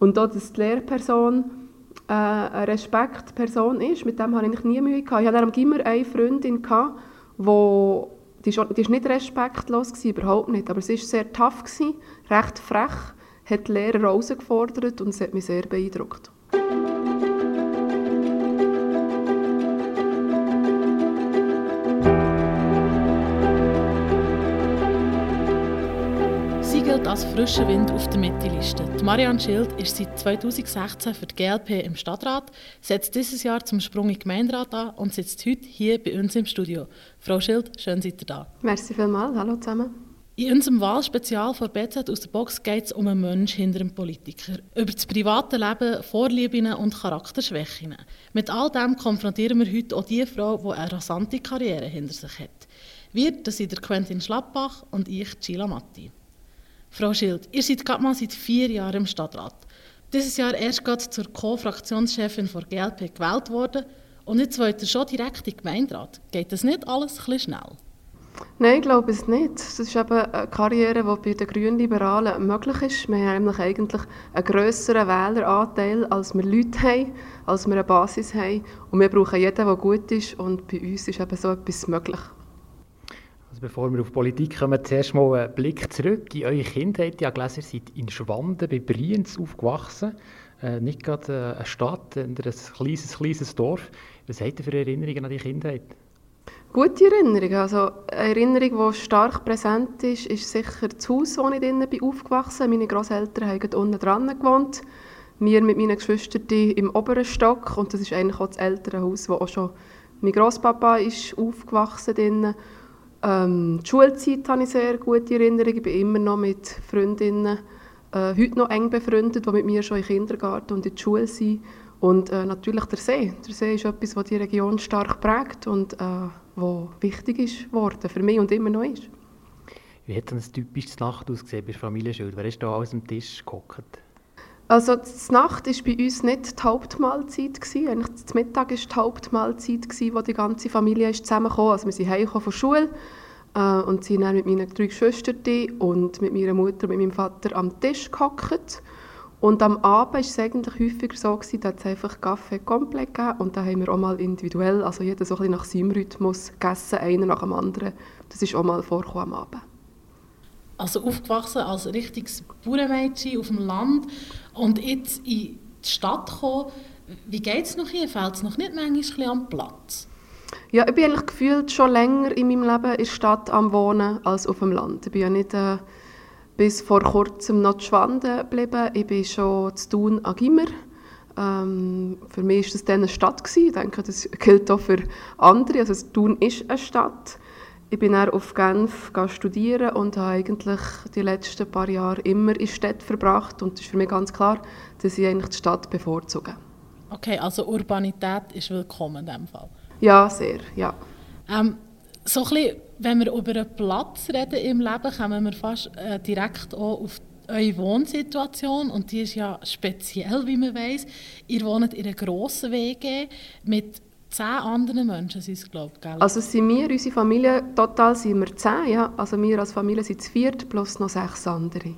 Und auch, dass die Lehrperson äh, eine Respektperson ist, mit dem hatte ich nie Mühe. Gehabt. Ich hatte am Gimmer eine Freundin, gehabt, wo, die war nicht respektlos, gewesen, überhaupt nicht, aber sie war sehr tough, gewesen, recht frech, hat die Lehrer herausgefordert und es hat mich sehr beeindruckt. Als frischer Wind auf der Mitte-Liste. Marianne Schild ist seit 2016 für die GLP im Stadtrat, setzt dieses Jahr zum Sprung in den Gemeinderat an und sitzt heute hier bei uns im Studio. Frau Schild, schön seid ihr da. Merci vielmals, hallo zusammen. In unserem Wahlspezial von BZ aus der Box geht es um einen Menschen hinter einem Politiker. Über das private Leben, Vorlieben und Charakterschwächen. Mit all dem konfrontieren wir heute auch die Frau, die eine rasante Karriere hinter sich hat. Wir, das sind der Quentin Schlappbach und ich, Gila Matti. Frau Schild, ihr seid gerade mal seit vier Jahren im Stadtrat. Dieses Jahr erst gerade zur Co-Fraktionschefin der GLP gewählt worden und jetzt wollt ihr schon direkt in den Gemeinderat. Geht das nicht alles ein bisschen schnell? Nein, ich glaube es nicht. Das ist eben eine Karriere, die bei den Grünliberalen möglich ist. Wir haben nämlich eigentlich einen grösseren Wähleranteil, als wir Leute haben, als wir eine Basis haben. Und wir brauchen jeden, der gut ist. Und bei uns ist eben so etwas möglich. Also bevor wir auf Politik kommen, zuerst mal einen Blick zurück in eure Kindheit. Ich habe gelesen, ihr seid in Schwanden bei Brienz aufgewachsen. Äh, nicht gerade äh, eine Stadt, sondern ein kleines, kleines Dorf. Was habt ihr für Erinnerungen an die Kindheit? Gute Erinnerungen. Also eine Erinnerung, die stark präsent ist, ist sicher das Haus, wo ich drinnen bin aufgewachsen Meine Großeltern haben unten dran gewohnt. Wir mit meinen Geschwistern im oberen Stock. Und das ist eigentlich auch das ältere Haus, wo auch schon mein Großpapa ist aufgewachsen ist. Ähm, die Schulzeit habe ich sehr gute Erinnerungen. Ich bin immer noch mit Freundinnen äh, heute noch eng befreundet, die mit mir schon im Kindergarten und in der Schule sind. Und äh, natürlich der See. Der See ist etwas, was die Region stark prägt und äh, was wichtig ist worden für mich und immer noch ist. Wie hat ein typisches Nacht ausgesehen bei der Familienschule? Wer ist da alles am Tisch gehockt? Also die Nacht war bei uns nicht die Hauptmahlzeit. Gewesen. Eigentlich das Mittag war die Hauptmahlzeit, gewesen, wo die ganze Familie ist zusammengekommen Also wir sind von der Schule äh, und sind dann mit meinen drei Geschwistern und mit meiner Mutter und mit meinem Vater am Tisch gehockt. Und am Abend war es eigentlich häufiger so, gewesen, dass es einfach Kaffee komplett gegeben und da haben wir auch mal individuell, also jeder so ein bisschen nach seinem Rhythmus gegessen, einer nach dem anderen. Das ist auch mal vorgekommen am Abend. Also aufgewachsen als richtiges Bauernmädchen auf dem Land und jetzt in die Stadt gekommen. Wie geht es noch hier? Fällt es noch nicht manchmal am Platz? Ja, ich bin eigentlich gefühlt schon länger in meinem Leben in der Stadt am Wohnen als auf dem Land. Ich bin ja nicht äh, bis vor kurzem noch Schwanden geblieben. Ich bin schon zu Thun an Gimmer. Ähm, für mich war das dann eine Stadt. Gewesen. Ich denke, das gilt auch für andere. Also Thun ist eine Stadt. Ich bin dann auf Genf studieren und habe eigentlich die letzten paar Jahre immer in Städten verbracht. Und es ist für mich ganz klar, dass ich eigentlich die Stadt bevorzuge. Okay, also Urbanität ist willkommen in diesem Fall? Ja, sehr, ja. Ähm, so ein bisschen, wenn wir über einen Platz reden im Leben, kommen wir fast äh, direkt auch auf eure Wohnsituation und die ist ja speziell, wie man weiß. Ihr wohnt in einer grossen WG mit zehn anderen Menschen sind es, glaube ich, Also sind wir, unsere Familie, total sind wir zehn, ja. Also wir als Familie sind zu viert, plus noch sechs andere.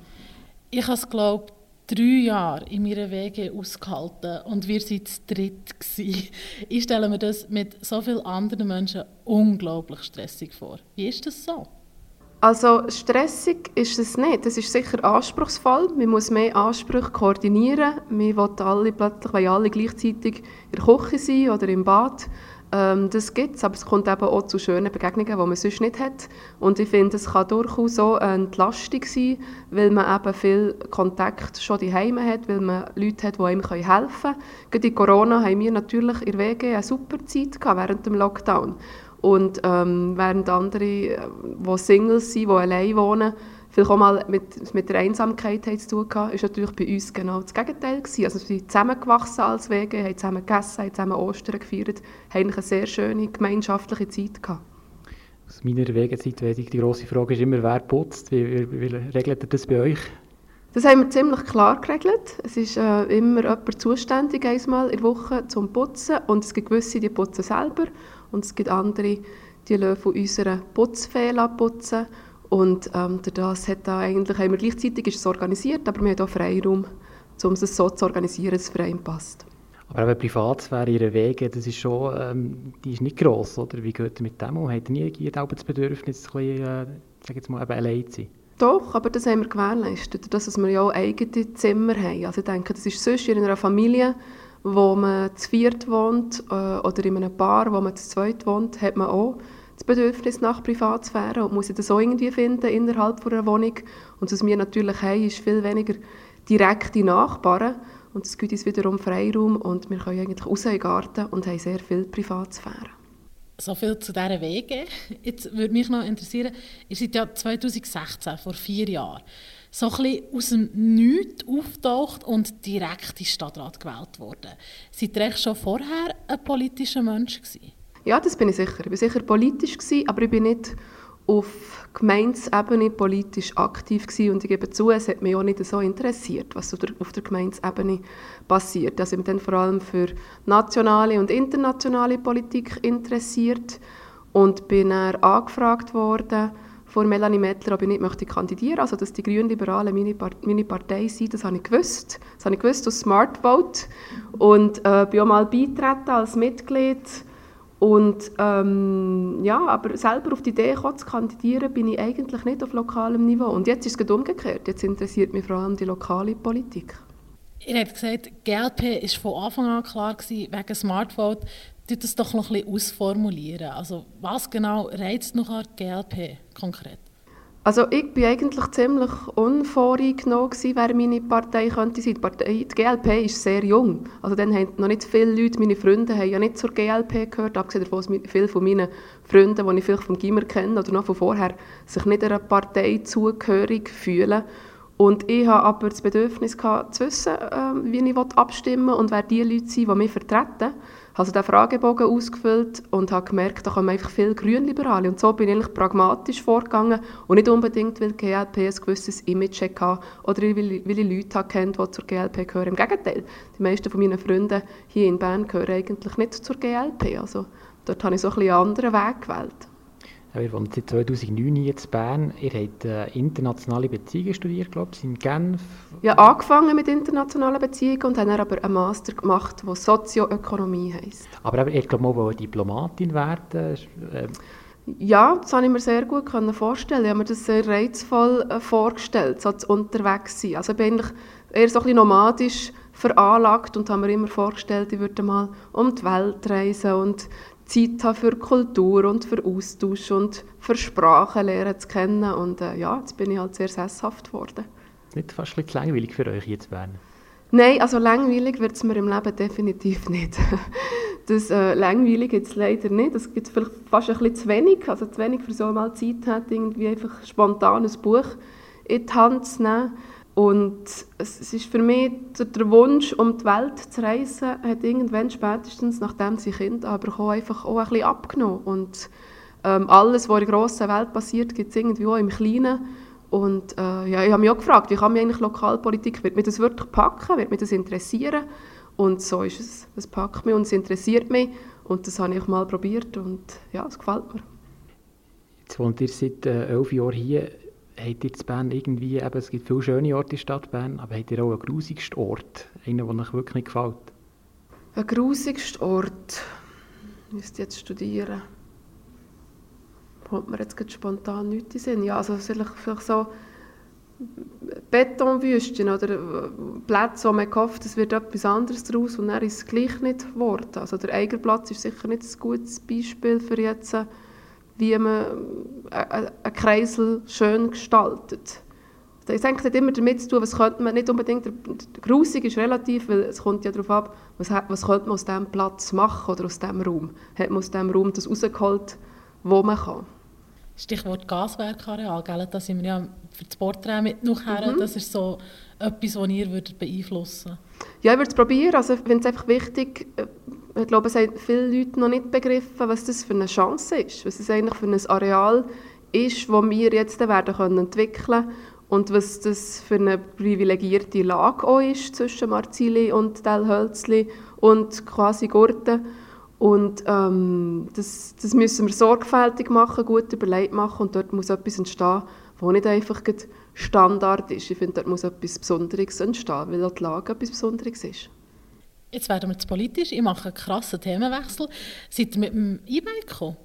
Ich habe es, glaube drei Jahre in meiner Wege ausgehalten und wir waren zu dritt. Gewesen. Ich stelle mir das mit so vielen anderen Menschen unglaublich stressig vor. Wie ist das so? Also stressig ist es nicht. Es ist sicher anspruchsvoll. Man muss mehr Ansprüche koordinieren. Wir wollen alle plötzlich wollen alle gleichzeitig in der Küche sein oder im Bad. Ähm, das gibt es, aber es kommt eben auch zu schönen Begegnungen, die man sonst nicht hat. Und ich finde, es kann durchaus so eine Entlastung sein, weil man eben viel Kontakt schon daheim hat, weil man Leute hat, die einem helfen können. Gerade in Corona haben wir natürlich in der WG eine super Zeit gehabt während dem Lockdown. Und ähm, während andere, die Singles sind, die allein wohnen, vielleicht auch mal mit, mit der Einsamkeit zu tun gehabt, ist natürlich bei uns genau das Gegenteil gewesen. Also wir sind zusammengewachsen als Wege, haben zusammen gegessen, haben zusammen Ostern gefeiert, haben eine sehr schöne gemeinschaftliche Zeit gehabt. Aus meiner Wegezeit weiss ich, die grosse Frage ist immer, wer putzt. Wie, wie, wie regelt ihr das bei euch? Das haben wir ziemlich klar geregelt. Es ist äh, immer jemand zuständig, einmal in der Woche zum Putzen. Und es gibt gewisse, die putzen selber. Und es gibt andere, die lassen von unserer Putzfee putzen. Und ähm, das hat da eigentlich, haben wir gleichzeitig ist es organisiert, aber wir haben auch Freiraum, um es so zu organisieren, dass es für einen passt. Aber eben Privatsphäre, ihre Wege, das ist schon, ähm, die ist nicht gross, oder? Wie geht ihr mit dem um? Habt ihr nie das Bedürfnis, ein bisschen, äh, sag jetzt mal, eben allein zu sein? Doch, aber das haben wir gewährleistet, dass wir ja auch eigene Zimmer haben. Also ich denke, das ist sonst in einer Familie, wo man zu viert wohnt äh, oder in einem Paar, wo man zu zweit wohnt, hat man auch das Bedürfnis nach Privatsphäre und muss das auch irgendwie finden innerhalb einer Wohnung. Und was wir natürlich haben, ist viel weniger direkte Nachbarn und es gibt uns wiederum Freiraum und wir können eigentlich raus in den Garten und haben sehr viel Privatsphäre. So viel zu diesen Wegen. Jetzt würde mich noch interessieren, ihr seid ja 2016, vor vier Jahren, so ein bisschen aus dem Nichts auftaucht und direkt in Stadtrat gewählt worden. Seid ihr schon vorher ein politischer Mensch gewesen? Ja, das bin ich sicher. Ich war sicher politisch, gewesen, aber ich bin nicht auf Gemeindeebene politisch aktiv gewesen. und ich gebe zu, es hat mich auch nicht so interessiert, was auf der Gemeindeebene passiert. Also ich bin dann vor allem für nationale und internationale Politik interessiert und bin dann angefragt worden von Melanie Mettler, ob ich nicht möchte kandidieren also dass die Grünliberalen meine, Part meine Partei sind, das habe ich gewusst. Das habe ich gewusst aus Smart Vote und äh, bin auch mal beitreten als Mitglied und ähm, ja, aber selber auf die Idee zu kandidieren, bin ich eigentlich nicht auf lokalem Niveau. Und jetzt ist es umgekehrt. Jetzt interessiert mich vor allem die lokale Politik. Ihr habt gesagt, GLP war von Anfang an klar gewesen, wegen Smartphone. Tut das doch noch ein ausformulieren. Also was genau reizt noch an GLP konkret? Also ich war eigentlich ziemlich unvoreingenommen, wer meine Partei könnte sein. Die, die GLP ist sehr jung. Also dann haben noch nicht viele Leute, meine Freunde, haben ja nicht zur GLP gehört, abgesehen davon, dass viele von meinen Freunden, die ich vielleicht vom Gimmer kenne oder noch von vorher, sich nicht einer Partei zugehörig fühlen. Und ich hatte aber das Bedürfnis, zu wissen, ähm, wie ich abstimmen will und wer die Leute sind, die mich vertreten habe also den Fragebogen ausgefüllt und habe gemerkt, da kommen einfach viele Grünliberale. Und so bin ich eigentlich pragmatisch vorgegangen und nicht unbedingt, weil die GLP ein gewisses Image hatte oder weil ich Leute kennt, die zur GLP gehören. Im Gegenteil, die meisten von meinen Freunden hier in Bern gehören eigentlich nicht zur GLP. Also dort habe ich so ein bisschen einen anderen Weg gewählt. Wir wohnen seit 2009 hier in Bern. Ihr habt äh, internationale Beziehungen studiert, glaube ich, in Genf. Ja, angefangen mit internationalen Beziehungen und dann aber einen Master gemacht, der Sozioökonomie heisst. Aber ihr glaube mal Diplomatin werden. Äh, ja, das konnte ich mir sehr gut vorstellen. Ich habe mir das sehr reizvoll äh, vorgestellt, so unterwegs sein. Also ich bin eigentlich eher so ein bisschen nomadisch veranlagt und habe mir immer vorgestellt, ich würde mal um die Welt reisen und Zeit habe für Kultur und für Austausch und für Sprachen lernen zu kennen. Und äh, ja, jetzt bin ich halt sehr sesshaft geworden. Nicht fast ein bisschen langweilig für euch jetzt Bern? Nein, also langweilig wird es mir im Leben definitiv nicht. Das äh, langweilig gibt es leider nicht. Das gibt vielleicht fast ein bisschen zu wenig. Also zu wenig für so mal Zeit hat, irgendwie einfach spontan ein Buch in die Hand zu nehmen. Und es ist für mich der Wunsch, um die Welt zu reisen, hat irgendwann spätestens, nachdem sie Kinder bekommen, einfach auch ein bisschen abgenommen. Und ähm, alles, was in der grossen Welt passiert, gibt es irgendwie auch im Kleinen. Und äh, ja, ich habe mich auch gefragt, wie kann mich eigentlich Lokalpolitik, wird mich das wirklich packen, wird mich das interessieren? Und so ist es. Es packt mich und es interessiert mich. Und das habe ich auch mal probiert und ja, es gefällt mir. Jetzt wohnt ihr seit äh, elf Jahren hier habt ihr in Bern irgendwie, eben, es gibt viele schöne Orte in der Stadt Bern, aber habt ihr auch einen grusigsten Ort, einen, der euch wirklich nicht gefällt? Ein grusigster Ort? Ich müsste jetzt studieren. Kommt mir jetzt spontan nichts in Sinn. Ja, also vielleicht, vielleicht so Betonwüsten oder Plätze, wo man hofft, es wird etwas anderes daraus und dann ist es gleich nicht geworden. Also der Eigerplatz ist sicher nicht ein gutes Beispiel für jetzt wie man einen Kreisel schön gestaltet. Das hängt nicht immer damit zu tun, was könnte man nicht unbedingt, grusig ist relativ, weil es kommt ja darauf ab, was, was könnte man aus diesem Platz machen oder aus diesem Raum. Hat man aus diesem Raum das rausgeholt, wo man kann. Stichwort Gaswerkareal, gell? da sind wir ja für das Porträt mit nachher, mhm. das ist so etwas, was ihr würdet beeinflussen würdet. Ja, ich würde es probieren, also ich finde es einfach wichtig, äh, ich glaube, es haben viele Leute noch nicht begriffen, was das für eine Chance ist, was es eigentlich für ein Areal ist, das wir jetzt werden können entwickeln können und was das für eine privilegierte Lage auch ist zwischen Marzili und Delhölzli und quasi Gurten. Und ähm, das, das müssen wir sorgfältig machen, gut überlegt machen und dort muss etwas entstehen, wo nicht einfach Standard ist. Ich finde, dort muss etwas Besonderes entstehen, weil auch die Lage etwas Besonderes ist. Jetzt werden wir zu politisch. Ich mache einen krassen Themenwechsel. Seid ihr mit dem E-Bike gekommen?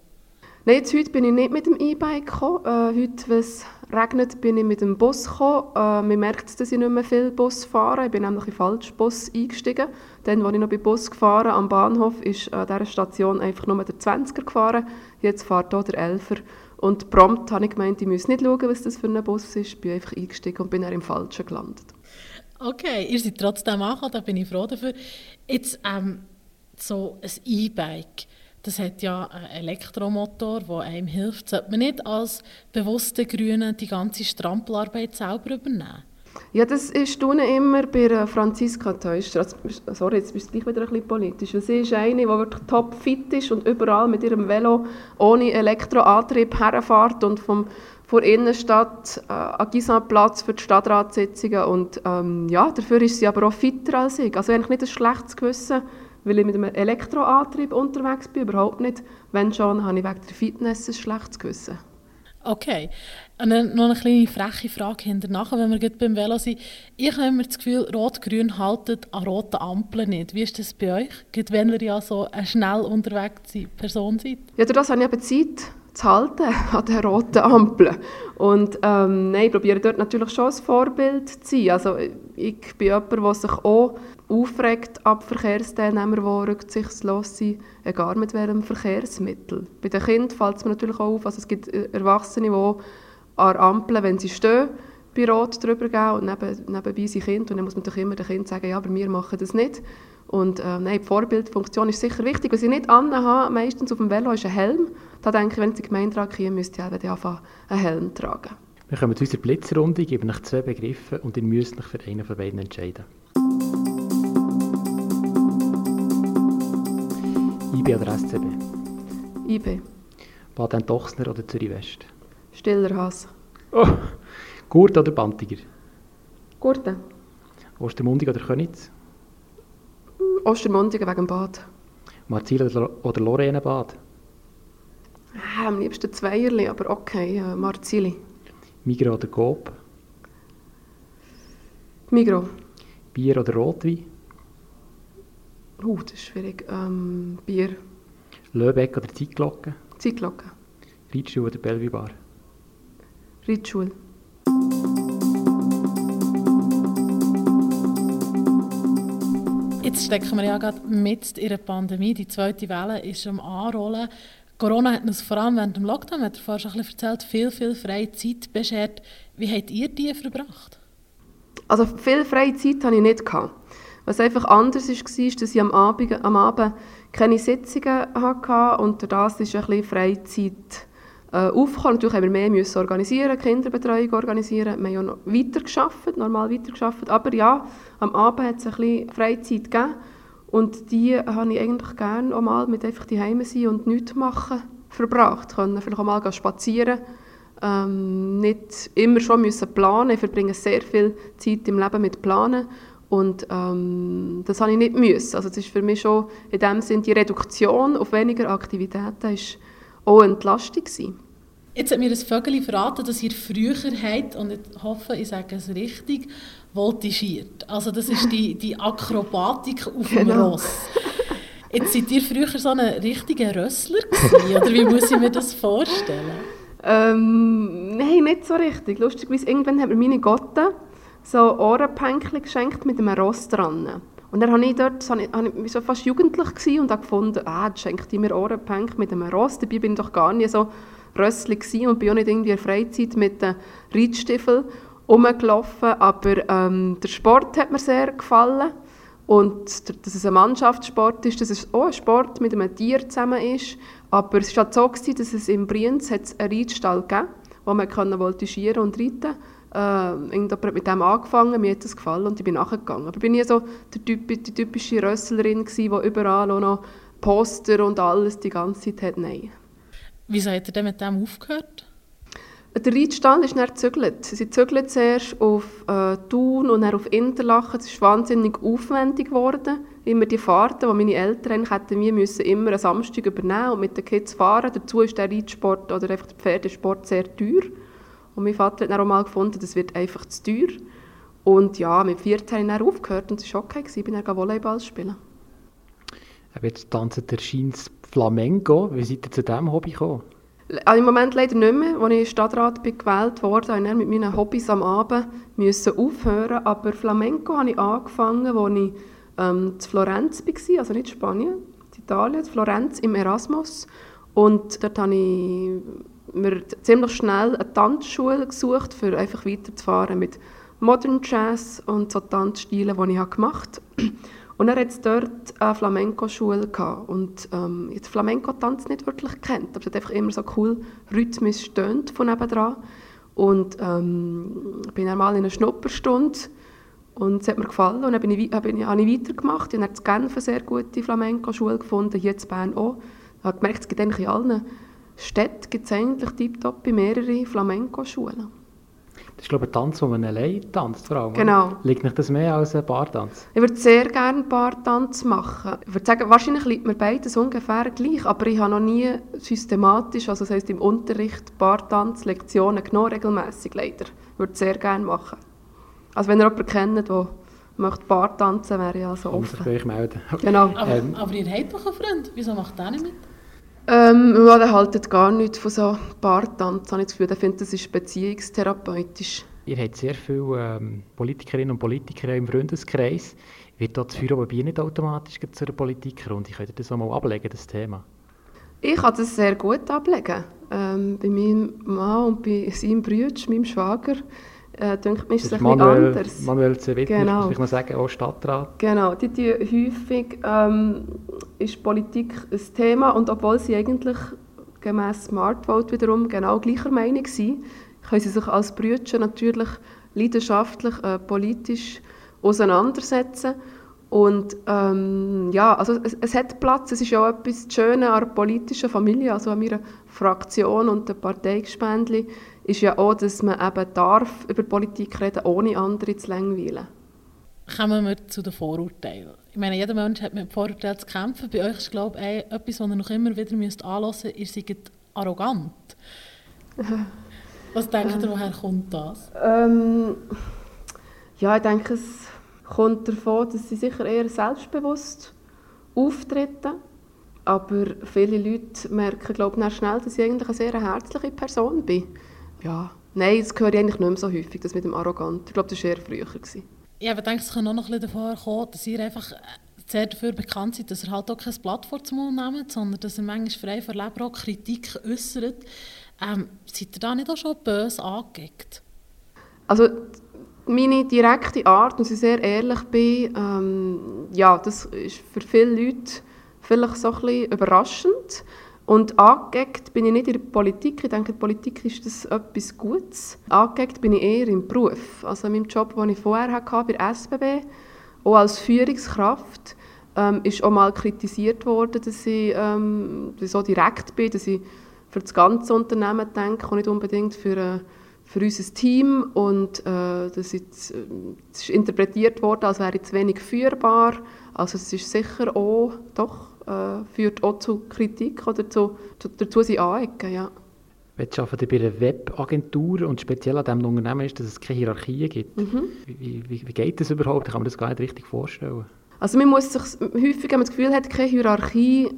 Nein, jetzt heute bin ich nicht mit dem E-Bike gekommen. Äh, heute, wenn es regnet, bin ich mit dem Bus gekommen. Äh, man merkt, dass ich nicht mehr viel Bus fahre. Ich bin nämlich in den falschen Bus eingestiegen. Dann, als ich noch bei Bus gefahren am Bahnhof, ist an dieser Station einfach nur der 20er gefahren. Jetzt fährt hier der 11er. Und prompt habe ich gemeint, ich muss nicht schauen, was das für ein Bus ist. Ich bin einfach eingestiegen und bin dann im Falschen gelandet. Okay, ihr seid trotzdem angekommen, da bin ich froh dafür. Jetzt ähm, so ein E-Bike, das hat ja einen Elektromotor, der einem hilft. Sollte man nicht als bewusste Grüne die ganze Strampelarbeit selber übernehmen? Ja, das ist immer bei Franziska Teuscher. Sorry, jetzt bist du gleich wieder ein bisschen politisch. Sie ist eine, die wirklich topfit ist und überall mit ihrem Velo ohne Elektroantrieb herfährt und vom vor Innenstadt äh, an Gisanplatz für die Stadtratssitzungen und ähm, ja, dafür ist sie aber auch fitter als ich. Also eigentlich nicht ein schlechtes Gewissen, weil ich mit einem Elektroantrieb unterwegs bin, überhaupt nicht. Wenn schon, habe ich wegen der Fitness ein schlechtes Gewissen. Okay. Und dann noch eine kleine freche Frage hinterher, wenn wir beim Velo sind. Ich habe immer das Gefühl, Rot-Grün haltet an roten Ampeln nicht. Wie ist das bei euch? Gerade wenn ihr ja so eine schnell unterwegs Person seid? Ja, durch das habe ich eben Zeit zu halten an den roten Ampeln. Und ähm, nein, ich probiere dort natürlich schon ein Vorbild zu sein. Also ich bin jemand, der sich auch aufregt ab Verkehrsteilnehmern, die rücksichtslos sind, egal mit welchem Verkehrsmittel. Bei den Kindern fällt es mir natürlich auch auf, also es gibt Erwachsene, die an Ampeln, wenn sie stehen, bei Rot drüber gehen und neben, nebenbei sind Kinder und dann muss man doch immer den Kind sagen, ja, aber wir machen das nicht. Und äh, nein, die Vorbildfunktion ist sicher wichtig. Was ich nicht anhabe, meistens auf dem Velo, ist ein Helm. Da denke ich, wenn ich in die Gemeinde gehe, müsste ich anfangen, einen Helm tragen. Wir kommen zu unserer Blitzrunde. Ich gebe euch zwei Begriffe und ihr müsst euch für einen von beiden entscheiden. IB oder SCB? IB. Baden-Dochsner oder Zürich-West? Stiller Hass. Oh. Gurt oder Bantiger? Gurten. Ostermundigen oder Könitz? Ostermundigen wegen dem Bad. Marzil oder, oder Lorrainebad? Ah, am liebsten Zweierli, aber okay, äh, Marzili. Migro oder Coop? Migro. Bier oder Rotwein? Uh, das ist schwierig. Ähm, Bier. Löbeck oder Zeitglocke? Zeitglocke. Reitschule oder Bellevue Bar? Reitschule. Jetzt stecken wir ja gerade mit in der Pandemie. Die zweite Welle ist am Anrollen. Corona hat uns vor allem während dem Lockdown, hat er vorhin schon ein bisschen erzählt, viel, viel freie Zeit beschert. Wie habt ihr die verbracht? Also viel freie Zeit hatte ich nicht. Gehabt. Was einfach anders war, ist, dass ich am Abend, am Abend keine Sitzungen hatte und das ist ein bisschen Freizeit äh, aufgekommen. Natürlich haben wir mehr müssen organisieren, Kinderbetreuung organisieren. Wir haben ja noch weiter geschafft, normal weiter geschafft. Aber ja, am Abend hat es ein bisschen Freizeit gegeben. Und die habe ich eigentlich gerne auch mal mit einfach die Heime sein und nichts machen verbracht. Können vielleicht auch mal spazieren. Ähm, nicht immer schon müssen planen. Ich verbringe sehr viel Zeit im Leben mit Planen. Und ähm, das habe ich nicht müssen. Also das ist für mich schon in dem Sinne die Reduktion auf weniger Aktivitäten ist auch eine Entlastung gewesen. Jetzt hat mir das Vögel verraten, dass ihr früher habt, und ich hoffe, ich sage es richtig, voltigiert. Also das ist die, die Akrobatik auf dem genau. Ross. Jetzt seid ihr früher so ein richtiger Rössler gewesen, oder wie muss ich mir das vorstellen? Ähm, nein, nicht so richtig. Lustigerweise, irgendwann hat mir meine Gotte so Ohrenpänkchen geschenkt mit einem Ross dran. Und dann habe ich dort, habe ich, habe ich so fast jugendlich und habe gefunden, ah, jetzt schenkt die mir Ohrenpänk mit einem Ross. Dabei bin ich doch gar nicht so rösslich und bin auch nicht irgendwie in Freizeit mit den Reitstiefeln rumgelaufen. Aber ähm, der Sport hat mir sehr gefallen. Und dass es ein Mannschaftssport ist, dass es auch ein Sport mit einem Tier zusammen ist. Aber es war halt so, gewesen, dass es in Brienz einen Reitstall gab, wo man voltigieren und reiten konnte äh, mit dem angefangen, mir hat das gefallen und ich bin nachgegangen. Aber ich bin nie so der typ, die typische Rösslerin die überall auch noch Poster und alles die ganze Zeit hat. Nein. Wieso hat er denn mit dem aufgehört? Der Reitstand ist dann gezügelt. Sie zügelt zuerst auf äh, Thun und dann auf Interlaken. Es ist wahnsinnig aufwendig geworden. Immer die Fahrten, die meine Eltern hätten wir müssen immer einen Samstag übernehmen und mit den Kids fahren. Dazu ist der Reitsport oder einfach der Pferdesport sehr teuer. Und mein Vater hat dann auch mal gefunden, das wird einfach zu teuer. Und ja, mit 14 habe ich dann aufgehört und es war okay, ich bin dann Volleyball spielen. Jetzt tanzen der Scheins Flamenco. Wie seid ihr zu diesem Hobby gekommen? Also Im Moment leider nicht mehr. Als ich Stadtrat bin gewählt wurde, musste ich mit meinen Hobbys am Abend müssen aufhören. Aber Flamenco habe ich angefangen, als ich ähm, in Florenz war, also nicht in Spanien, in Italien, in Florenz im Erasmus. Und dort habe ich mir ziemlich schnell eine Tanzschule gesucht, um einfach weiterzufahren mit Modern Jazz und so Tanzstilen, die ich gemacht habe. Und er hat dort eine Flamenco-Schule und ähm, jetzt Flamenco-Tanz nicht wirklich kennt, aber es hat einfach immer so cool rhythmisch stöhnt von nebenan. Und ähm, bin dann mal in einer Schnupperstunde und es hat mir gefallen und dann bin ich, bin ich, habe ich weitergemacht. Ich habe in Genf eine sehr gute Flamenco-Schule gefunden, hier in Bern auch. Ich habe gemerkt, es gibt eigentlich in allen Städten gibt es eigentlich tiptop mehrere Flamenco-Schulen. Das ist, glaube ich, ein Tanz, den man allein tanzt, vor allem. Genau. Liegt nicht das mehr als ein Bartanz? Ich würde sehr gerne einen Bartanz machen. Ich würde sagen, wahrscheinlich liegt mir beides ungefähr gleich, aber ich habe noch nie systematisch, also das heisst im Unterricht, Bartanz-Lektionen genommen, regelmässig leider. Ich würde es sehr gerne machen. Also wenn ihr jemanden kennt, der möchte Bar tanzen, wäre ich also offen. Sich melden. Genau. Aber, ähm. aber ihr habt doch einen Freund, wieso macht der nicht mit? Ähm, ja, der haltet gar nichts von so Bartanz, habe ich das Gefühl. Der findet, das ist beziehungstherapeutisch. Ihr habt sehr viele ähm, Politikerinnen und Politiker im Freundeskreis. Wird das Führer bei nicht automatisch zu einer Politiker? ich könnte das auch mal ablegen, das Thema? Ich kann das sehr gut ablegen. Ähm, bei meinem Mann und bei seinem Bruder, meinem Schwager, äh, denke ich, ist es ein Manuel, anders. Manuel Zewitner, genau. muss ich mal sagen, auch Stadtrat. Genau, die, die häufig ähm, ist Politik ein Thema und obwohl sie eigentlich gemäß Smart Vote wiederum genau gleicher Meinung sind, können sie sich als Brüder natürlich leidenschaftlich äh, politisch auseinandersetzen. Und ähm, ja, also es, es, hat Platz, es ist ja auch etwas Schönes an der politischen Familie, also an meiner Fraktion und der Parteigespendli, ist ja auch, dass man eben darf über Politik reden, ohne andere zu langweilen. Kommen wir zu den Vorurteilen. Ich meine, jeder Mensch hat mit Vorurteilen zu kämpfen. Bei euch ist, glaube ich, etwas, was ihr noch immer wieder müsst anhören müsst, ihr seid arrogant. Was denkt ihr, woher kommt das? Ähm, ja, ich denke, es kommt davon, dass sie sicher eher selbstbewusst auftreten. Aber viele Leute merken, glaube ich, schnell, dass ich eigentlich eine sehr herzliche Person bin ja, nein, das höre ich eigentlich nicht mehr so häufig, das mit dem Arrogant. Ich glaube, das war eher früher. Gewesen. Ja, aber denke, es kann auch noch ein bisschen davor kommen, dass ihr einfach sehr dafür bekannt seid, dass ihr halt auch kein Blatt vor den Mund nehmt, sondern dass ihr manchmal frei von Leber auch Kritik äußert. Ähm, seid ihr da nicht auch schon böse angeeckt? Also meine direkte Art, und ich sehr ehrlich bin, ähm, ja, das ist für viele Leute vielleicht so ein bisschen überraschend. Und angeeckt bin ich nicht in der Politik. Ich denke, in der Politik ist das etwas Gutes. Angeeckt bin ich eher im Beruf. Also in meinem Job, den ich vorher hatte, bei der SBB, auch als Führungskraft, ähm, ist auch mal kritisiert worden, dass ich, ähm, so direkt bin, dass ich für das ganze Unternehmen denke und nicht unbedingt für, äh, für unser Team. Und äh, das, ist, äh, das ist interpretiert worden, als wäre ich zu wenig führbar. Also es ist sicher auch, doch, äh, führt auch zu Kritik oder zu, zu, dazu sie anecken, ja. Jetzt arbeitet bei einer Webagentur und speziell an diesem Unternehmen ist, dass es keine Hierarchien gibt. Mhm. Wie, wie, wie, geht das überhaupt? Ich kann mir das gar nicht richtig vorstellen. Also man muss sich häufig, wenn man das Gefühl hat, keine Hierarchie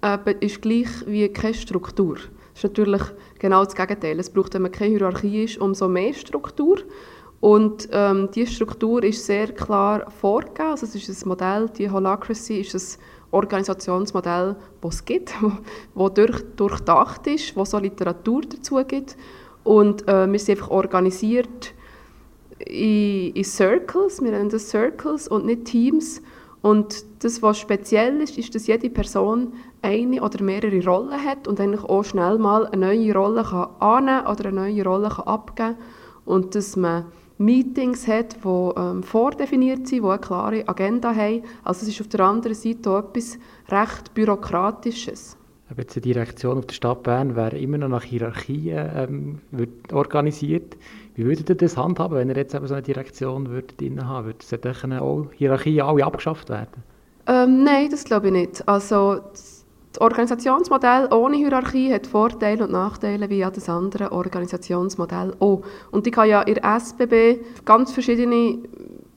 äh, ist gleich wie keine Struktur. Das ist natürlich genau das Gegenteil. Es braucht, wenn man keine Hierarchie ist, umso mehr Struktur. Und ähm, diese Struktur ist sehr klar vorgegeben. Also es ist ein Modell, die Holacracy ist ein Organisationsmodell, das es gibt, das durch, durchdacht ist, wo so Literatur dazu gibt. Und äh, wir sind einfach organisiert in, in Circles, wir nennen das Circles und nicht Teams. Und das, was speziell ist, ist, dass jede Person eine oder mehrere Rollen hat und eigentlich auch schnell mal eine neue Rolle kann annehmen oder eine neue Rolle kann abgeben kann. Und dass man Meetings hat, die ähm, vordefiniert sind, die eine klare Agenda haben. Also es ist auf der anderen Seite auch etwas recht Bürokratisches. Aber jetzt die Direktion auf der Stadt Bern wäre immer noch nach Hierarchien ähm, organisiert. Wie würdet ihr das handhaben, wenn ihr jetzt eben so eine Direktion würdet haben würdet? Sollten auch Hierarchien alle abgeschafft werden? Ähm, nein, das glaube ich nicht. Also Das Organisationsmodell ohne Hierarchie hat Vorteile und Nachteile wie das andere Organisationsmodell auch. Und ich habe ja in der SBB ganz verschiedene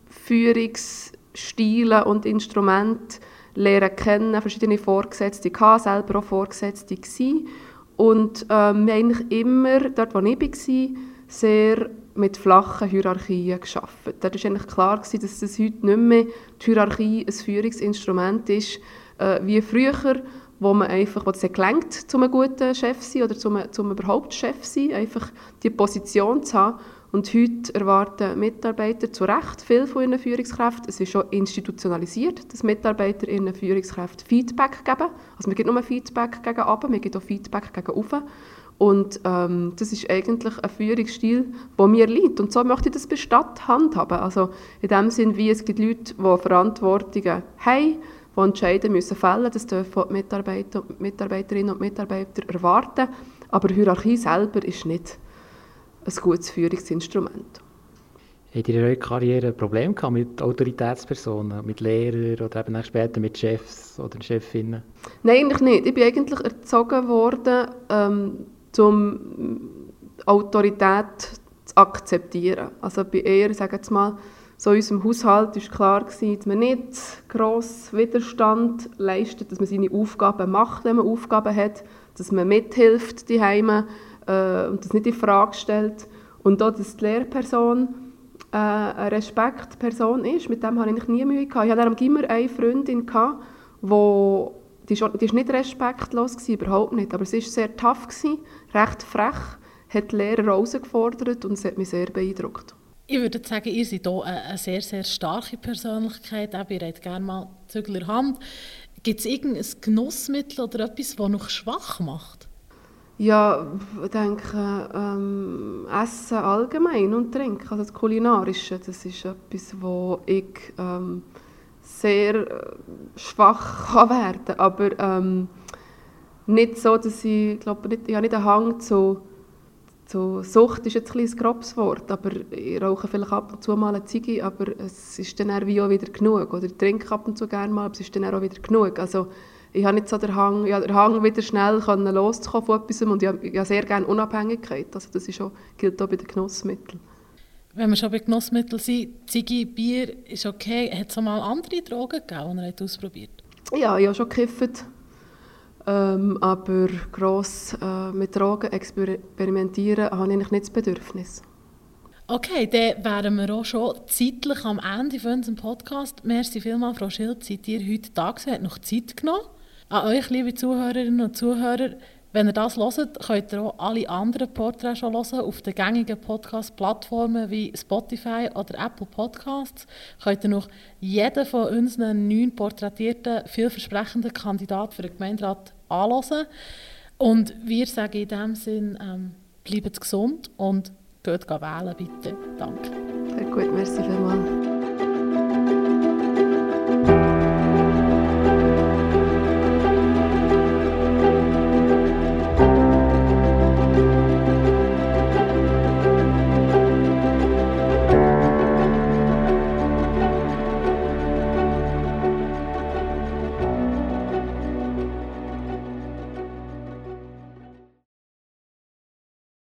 Führungsstile und Instrumente lernen kennen, verschiedene Vorgesetzte gehabt, selber auch Vorgesetzte gewesen. Und ähm, wir haben immer, dort wo ich war, sehr mit flachen Hierarchien geschaffen. Dort war eigentlich klar, gewesen, dass es heute nicht mehr die Hierarchie ein Führungsinstrument ist, äh, wie früher, wo man einfach, wo es gelangt, zum einem guten Chef zu sein oder zum, zum überhaupt Chef zu sein, einfach die Position zu haben. Und heute erwarten Mitarbeiter zu Recht viel von ihren Führungskräften. Es ist schon institutionalisiert, dass Mitarbeiter ihren Führungskräften Feedback geben. Also man gibt nur Feedback gegen oben, man gibt auch Feedback gegen oben. Und ähm, das ist eigentlich ein Führungsstil, der mir liegt. Und so möchte ich das bestatt handhaben. Also in dem Sinn, wie es gibt Leute, die Verantwortungen haben, die Entscheidungen müssen fällen Das dürfen die Mitarbeiter, Mitarbeiterinnen und Mitarbeiter erwarten. Aber Hierarchie selber ist nicht ein gutes Führungsinstrument. Habt ihr in eurer Karriere Probleme gehabt mit Autoritätspersonen, mit Lehrern oder eben später mit Chefs oder Chefinnen? Nein, eigentlich nicht. Ich bin eigentlich erzogen worden, ähm, um Autorität zu akzeptieren. Also bei eher, sagen jetzt mal, so in unserem Haushalt war klar, dass man nicht gross Widerstand leistet, dass man seine Aufgaben macht, wenn man Aufgaben hat, dass man mithilft die Heime äh, und das nicht in Frage stellt. Und auch, dass die Lehrperson äh, eine Respektperson ist, mit dem hatte ich nie Mühe. Gehabt. Ich hatte am Gimmer eine Freundin, gehabt, wo, die, war, nicht respektlos, gewesen, überhaupt nicht, aber sie war sehr tough, gewesen, recht frech, hat die Lehrer herausgefordert und es hat mich sehr beeindruckt. Ich würde sagen, ihr seid hier eine sehr, sehr starke Persönlichkeit. Auch ihr habt gerne mal der Hand. Gibt es irgendein Genussmittel oder etwas, das noch schwach macht? Ja, ich denke, ähm, Essen allgemein und Trinken, also das Kulinarische, das ist etwas, wo ich ähm, sehr äh, schwach kann werden aber ähm, nicht so, dass ich, ich glaube, nicht, ich habe nicht einen Hang zu so, Sucht ist jetzt ein, ein grobes Wort, aber ich rauche vielleicht ab und zu mal eine Ziege, aber es ist dann wie auch wieder genug. Oder ich trinke ab und zu gerne mal, aber es ist dann auch wieder genug. Also ich habe nicht so den Hang, ja, den Hang wieder schnell können loszukommen von etwas und ich habe, ich habe sehr gerne Unabhängigkeit. Also das ist auch, gilt auch bei den Genussmitteln. Wenn wir schon bei Genussmitteln sind, Ziege, Bier ist okay. Hat es auch mal andere Drogen gegeben, die ihr ausprobiert Ja, ich habe schon gekifft. Ähm, aber gross äh, mit Drogen experimentieren habe ich nicht das Bedürfnis. Okay, dann wären wir auch schon zeitlich am Ende von unserem Podcast. Merci vielmals, Frau Schild, seid ihr heute da gewesen, noch Zeit genommen. An euch, liebe Zuhörerinnen und Zuhörer, wenn ihr das hört, könnt ihr auch alle anderen Porträts schon hören auf den gängigen Podcast-Plattformen wie Spotify oder Apple Podcasts. Könnt ihr noch jeden von unseren neun porträtierten, vielversprechenden Kandidaten für den Gemeinderat anhören. Und wir sagen in diesem Sinn, ähm, bleibt gesund und geht wählen, bitte. Danke. Sehr gut, merci vielmals.